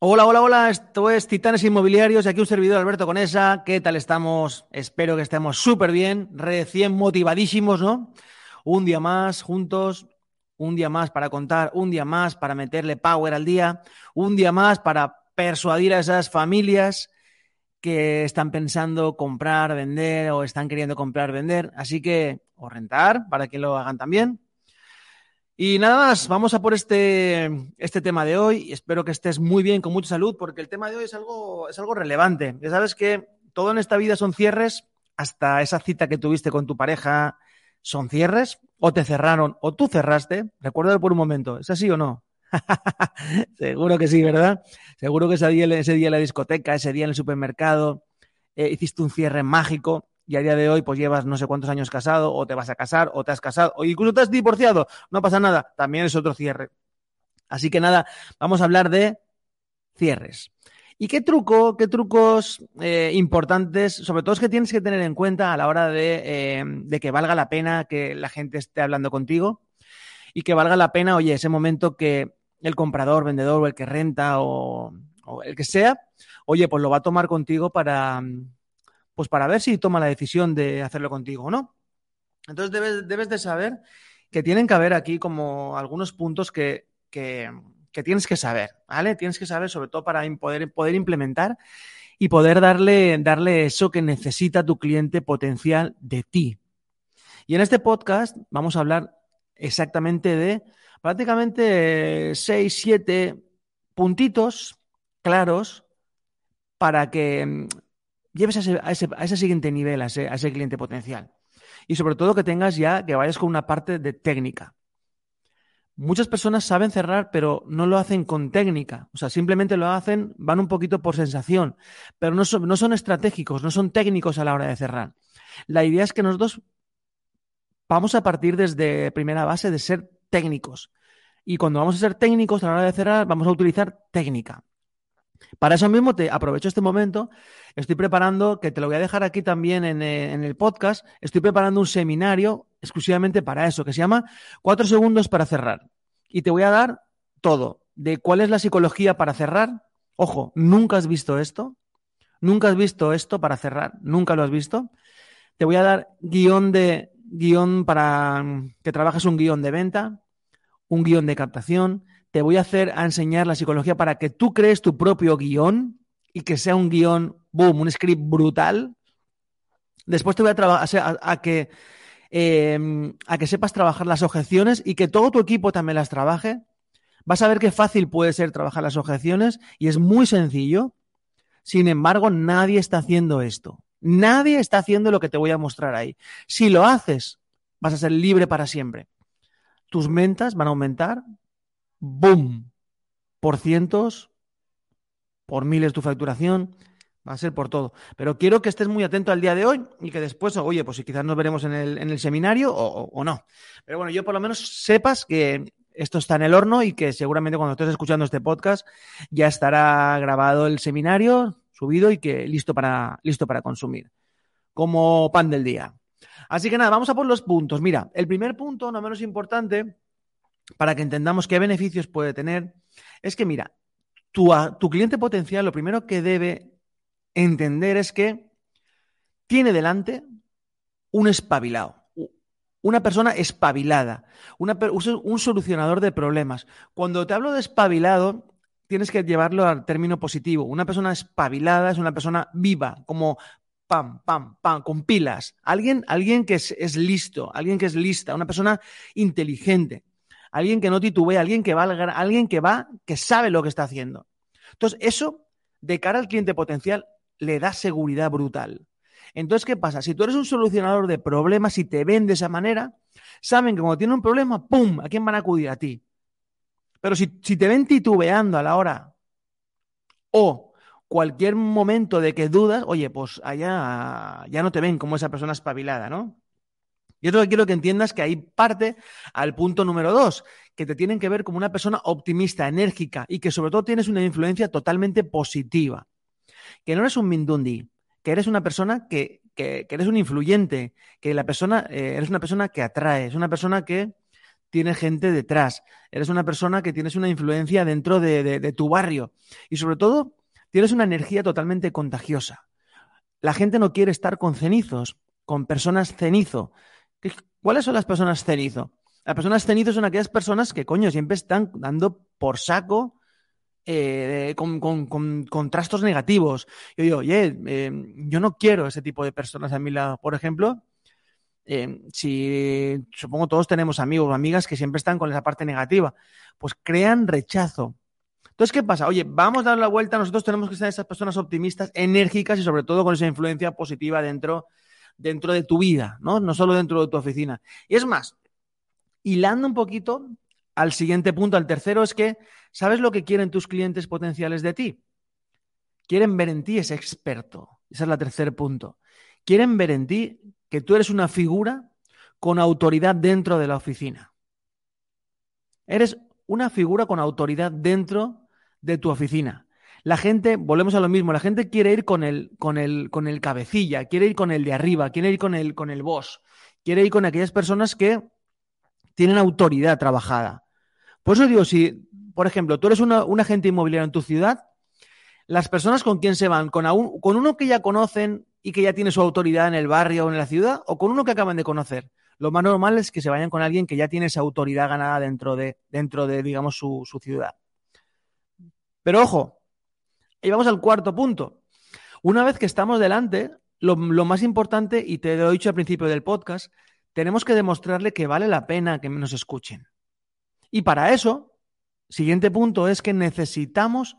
Hola, hola, hola, esto es Titanes Inmobiliarios y aquí un servidor Alberto Conesa. ¿Qué tal estamos? Espero que estemos súper bien, recién motivadísimos, ¿no? Un día más juntos, un día más para contar, un día más para meterle power al día, un día más para persuadir a esas familias que están pensando comprar, vender o están queriendo comprar, vender. Así que, o rentar, para que lo hagan también. Y nada más, vamos a por este, este tema de hoy. Espero que estés muy bien, con mucha salud, porque el tema de hoy es algo, es algo relevante. Ya sabes que todo en esta vida son cierres, hasta esa cita que tuviste con tu pareja son cierres, o te cerraron, o tú cerraste. Recuérdalo por un momento, ¿es así o no? Seguro que sí, ¿verdad? Seguro que ese día, ese día en la discoteca, ese día en el supermercado, eh, hiciste un cierre mágico y a día de hoy pues llevas no sé cuántos años casado o te vas a casar o te has casado o incluso te has divorciado, no pasa nada, también es otro cierre. Así que nada, vamos a hablar de cierres. ¿Y qué truco, qué trucos eh, importantes, sobre todo es que tienes que tener en cuenta a la hora de, eh, de, que valga la pena que la gente esté hablando contigo y que valga la pena, oye, ese momento que el comprador, vendedor o el que renta o, o el que sea, oye, pues lo va a tomar contigo para, pues para ver si toma la decisión de hacerlo contigo o no. Entonces debes, debes de saber que tienen que haber aquí como algunos puntos que, que, que, tienes que saber, ¿vale? Tienes que saber sobre todo para poder, poder implementar y poder darle, darle eso que necesita tu cliente potencial de ti. Y en este podcast vamos a hablar exactamente de prácticamente seis, siete puntitos claros para que lleves a ese, siguiente nivel, a ese, a ese cliente potencial. Y sobre todo que tengas ya, que vayas con una parte de técnica. Muchas personas saben cerrar, pero no lo hacen con técnica. O sea, simplemente lo hacen, van un poquito por sensación, pero no son, no son estratégicos, no son técnicos a la hora de cerrar. La idea es que nosotros vamos a partir desde primera base de ser técnicos. Y cuando vamos a ser técnicos a la hora de cerrar, vamos a utilizar técnica. Para eso mismo te aprovecho este momento. Estoy preparando, que te lo voy a dejar aquí también en, eh, en, el podcast, estoy preparando un seminario exclusivamente para eso, que se llama Cuatro segundos para cerrar. Y te voy a dar todo, de cuál es la psicología para cerrar. Ojo, nunca has visto esto. Nunca has visto esto para cerrar. Nunca lo has visto. Te voy a dar guion de guion para que trabajes un guion de venta, un guion de captación, te voy a hacer a enseñar la psicología para que tú crees tu propio guion y que sea un guion, boom, un script brutal. Después te voy a, a, a que eh, a que sepas trabajar las objeciones y que todo tu equipo también las trabaje. Vas a ver qué fácil puede ser trabajar las objeciones y es muy sencillo. Sin embargo, nadie está haciendo esto. Nadie está haciendo lo que te voy a mostrar ahí. Si lo haces, vas a ser libre para siempre. Tus ventas van a aumentar, boom, por cientos, por miles tu facturación, va a ser por todo. Pero quiero que estés muy atento al día de hoy y que después, oye, pues quizás nos veremos en el, seminario o, o, o, no. Pero bueno, yo por lo menos sepas que esto está en el horno y que seguramente cuando estés escuchando este podcast ya estará grabado el seminario, subido y que listo para, listo para consumir. Como pan del día. Así que nada, vamos a por los puntos. Mira, el primer punto, no menos importante, para que entendamos qué beneficios puede tener, es que, mira, tu, cliente potencial lo primero que debe entender es que tiene delante un espabilado, una persona espabilada, un solucionador de problemas. Cuando te hablo de espabilado, tienes que llevarlo al término positivo. Una persona espabilada es una persona viva, como pam, pam, pam, con pilas. Alguien, alguien que es listo, alguien que es lista, una persona inteligente alguien que no titubea, alguien que va, alguien que va, que sabe lo que está haciendo. Entonces, eso, de cara al cliente potencial, le da seguridad brutal. Entonces, ¿qué pasa? Si tú eres un solucionador de problemas y te ven de esa manera, saben que cuando tienen un problema, ¡pum!, ¿a quién van a acudir? A ti. Pero si, si te ven titubeando a la hora o cualquier momento de que dudas, oye, pues allá ya no te ven como esa persona espabilada, ¿no? Yo lo que quiero que entiendas que ahí parte al punto número dos, que te tienen que ver como una persona optimista, enérgica y que sobre todo tienes una influencia totalmente positiva. Que no eres un mindundi, que eres una persona que, que, eres un influyente, que la persona, eh, eres una persona que atrae, es una persona que tiene gente detrás, eres una persona que tienes una influencia dentro de, de tu barrio y sobre todo tienes una energía totalmente contagiosa. La gente no quiere estar con cenizos, con personas cenizo. ¿Cuáles son las personas cenizo? Las personas cenizo son aquellas personas que, coño, siempre están dando por saco eh, con, con, trastos negativos. Yo digo, oye, eh, yo no quiero ese tipo de personas a mi lado. Por ejemplo, eh, si supongo todos tenemos amigos o amigas que siempre están con esa parte negativa, pues crean rechazo. Entonces, ¿qué pasa? Oye, vamos a dar la vuelta, nosotros tenemos que ser esas personas optimistas, enérgicas y sobre todo con esa influencia positiva dentro dentro de tu vida, ¿no? No solo dentro de tu oficina. Y es más, hilando un poquito al siguiente punto, al tercero, es que, ¿sabes lo que quieren tus clientes potenciales de ti? Quieren ver en ti ese experto. Ese es el tercer punto. Quieren ver en ti que tú eres una figura con autoridad dentro de la oficina. Eres una figura con autoridad dentro de tu oficina. La gente, volvemos a lo mismo, la gente quiere ir con el, con el, con el cabecilla, quiere ir con el de arriba, quiere ir con el, con el boss, quiere ir con aquellas personas que tienen autoridad trabajada. Por eso digo, si, por ejemplo, tú eres un agente inmobiliario en tu ciudad, las personas con quién se van, ¿Con, con uno que ya conocen y que ya tiene su autoridad en el barrio o en la ciudad, o con uno que acaban de conocer. Lo más normal es que se vayan con alguien que ya tiene esa autoridad ganada dentro de, dentro de digamos, su ciudad. Pero ojo, y vamos al cuarto punto. Una vez que estamos delante, lo, más importante, y te lo he dicho al principio del podcast, tenemos que demostrarle que vale la pena que nos escuchen. Y para eso, siguiente punto es que necesitamos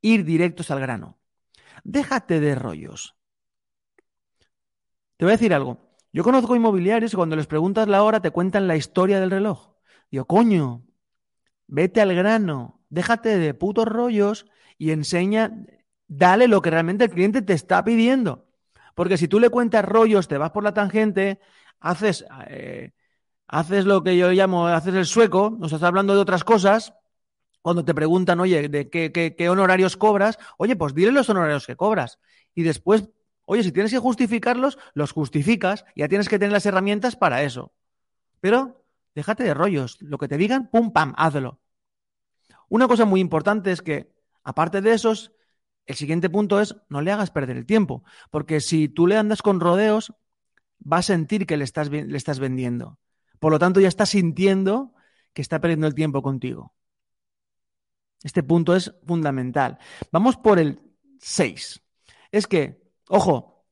ir directos al grano. Déjate de rollos. Te voy a decir algo. Yo conozco inmobiliarios y cuando les preguntas la hora te cuentan la historia del reloj. Digo, coño, vete al grano, déjate de putos rollos y enseña, dale lo que realmente el cliente te está pidiendo. Porque si tú le cuentas rollos, te vas por la tangente, haces, eh, haces lo que yo llamo, haces el sueco, nos estás hablando de otras cosas, cuando te preguntan, oye, ¿de qué, qué, honorarios cobras? Oye, pues dile los honorarios que cobras. Y después, oye, si tienes que justificarlos, los justificas, ya tienes que tener las herramientas para eso. Pero déjate de rollos. Lo que te digan, pum, pam, hazlo. Una cosa muy importante es que Aparte de esos, el siguiente punto es no le hagas perder el tiempo, porque si tú le andas con rodeos, va a sentir que le estás, le estás vendiendo. Por lo tanto, ya está sintiendo que está perdiendo el tiempo contigo. Este punto es fundamental. Vamos por el 6. Es que, ojo,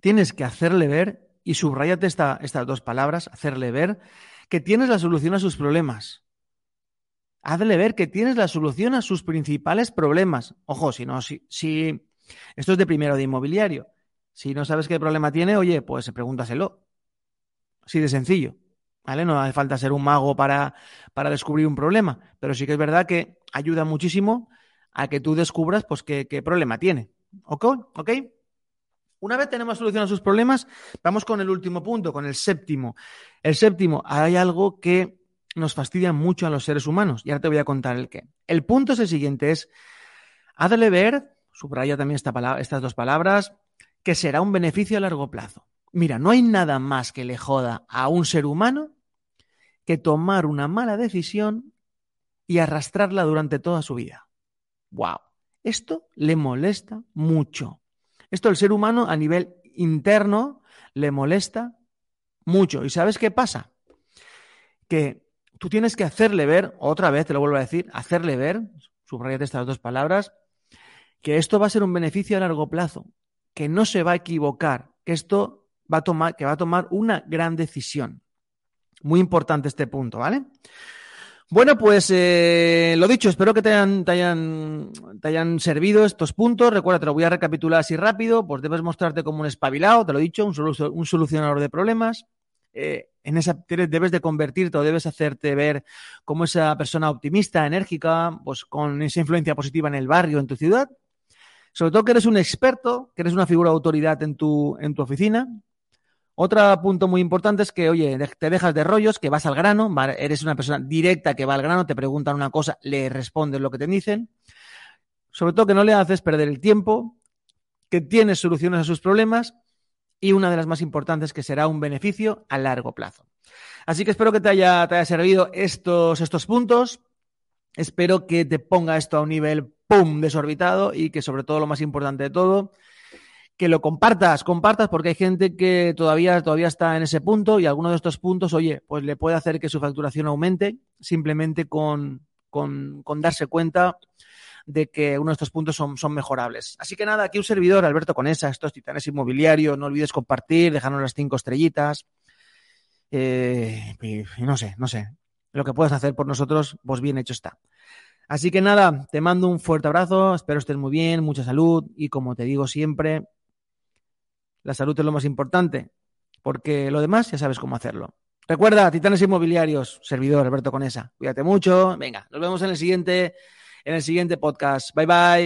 tienes que hacerle ver, y subrayate estas dos palabras, hacerle ver, que tienes la solución a sus problemas hazle ver que tienes la solución a sus principales problemas. Ojo, si no, si, esto es de primero de inmobiliario. Si no sabes qué problema tiene, oye, pues pregúntaselo. Así de sencillo. ¿Vale? No hace falta ser un mago para, para descubrir un problema, pero sí que es verdad que ayuda muchísimo a que tú descubras pues qué, qué problema tiene. ¿Ok? ¿Ok? Una vez tenemos solución a sus problemas, vamos con el último punto, con el séptimo. El séptimo, hay algo que nos fastidia mucho a los seres humanos. Y ahora te voy a contar el qué. El punto es el siguiente, es, hazle ver, subraya también esta palabra, estas dos palabras, que será un beneficio a largo plazo. Mira, no hay nada más que le joda a un ser humano que tomar una mala decisión y arrastrarla durante toda su vida. ¡Wow! Esto le molesta mucho. Esto el ser humano a nivel interno le molesta mucho. ¿Y sabes qué pasa? Que tú tienes que hacerle ver, otra vez te lo vuelvo a decir, hacerle ver, subrayate estas dos palabras, que esto va a ser un beneficio a largo plazo, que no se va a equivocar, que esto va a tomar, que va a tomar una gran decisión. Muy importante este punto, ¿vale? Bueno, pues eh, lo dicho, espero que te hayan, servido estos puntos. Recuerda, te lo voy a recapitular así rápido. Pues debes mostrarte como un espabilado, te lo he dicho, un, un solucionador de problemas. Eh, en esa, debes de convertirte o debes hacerte ver como esa persona optimista, enérgica, pues con esa influencia positiva en el barrio, en tu ciudad. Sobre todo que eres un experto, que eres una figura de autoridad en tu, en tu oficina. Otro punto muy importante es que, oye, te dejas de rollos, que vas al grano, eres una persona directa que va al grano, te preguntan una cosa, le respondes lo que te dicen. Sobre todo que no le haces perder el tiempo, que tienes soluciones a sus problemas y una de las más importantes que será un beneficio a largo plazo. Así que espero que te haya, te haya servido estos, estos puntos. Espero que te ponga esto a un nivel ¡pum! desorbitado y que sobre todo lo más importante de todo, que lo compartas, compartas porque hay gente que todavía, todavía está en ese punto y alguno de estos puntos, oye, pues le puede hacer que su facturación aumente simplemente con, con, con darse cuenta de que uno de estos puntos son, son mejorables. Así que nada, aquí un servidor, Alberto Conesa, estos titanes inmobiliarios, no olvides compartir, dejarnos las cinco estrellitas. Eh, y no sé, no sé. Lo que puedas hacer por nosotros, pues bien hecho está. Así que nada, te mando un fuerte abrazo, espero estés muy bien, mucha salud y como te digo siempre, la salud es lo más importante, porque lo demás ya sabes cómo hacerlo. Recuerda, Titanes Inmobiliarios, servidor Alberto Conesa. Cuídate mucho. Venga, nos vemos en el siguiente en el siguiente podcast. Bye bye.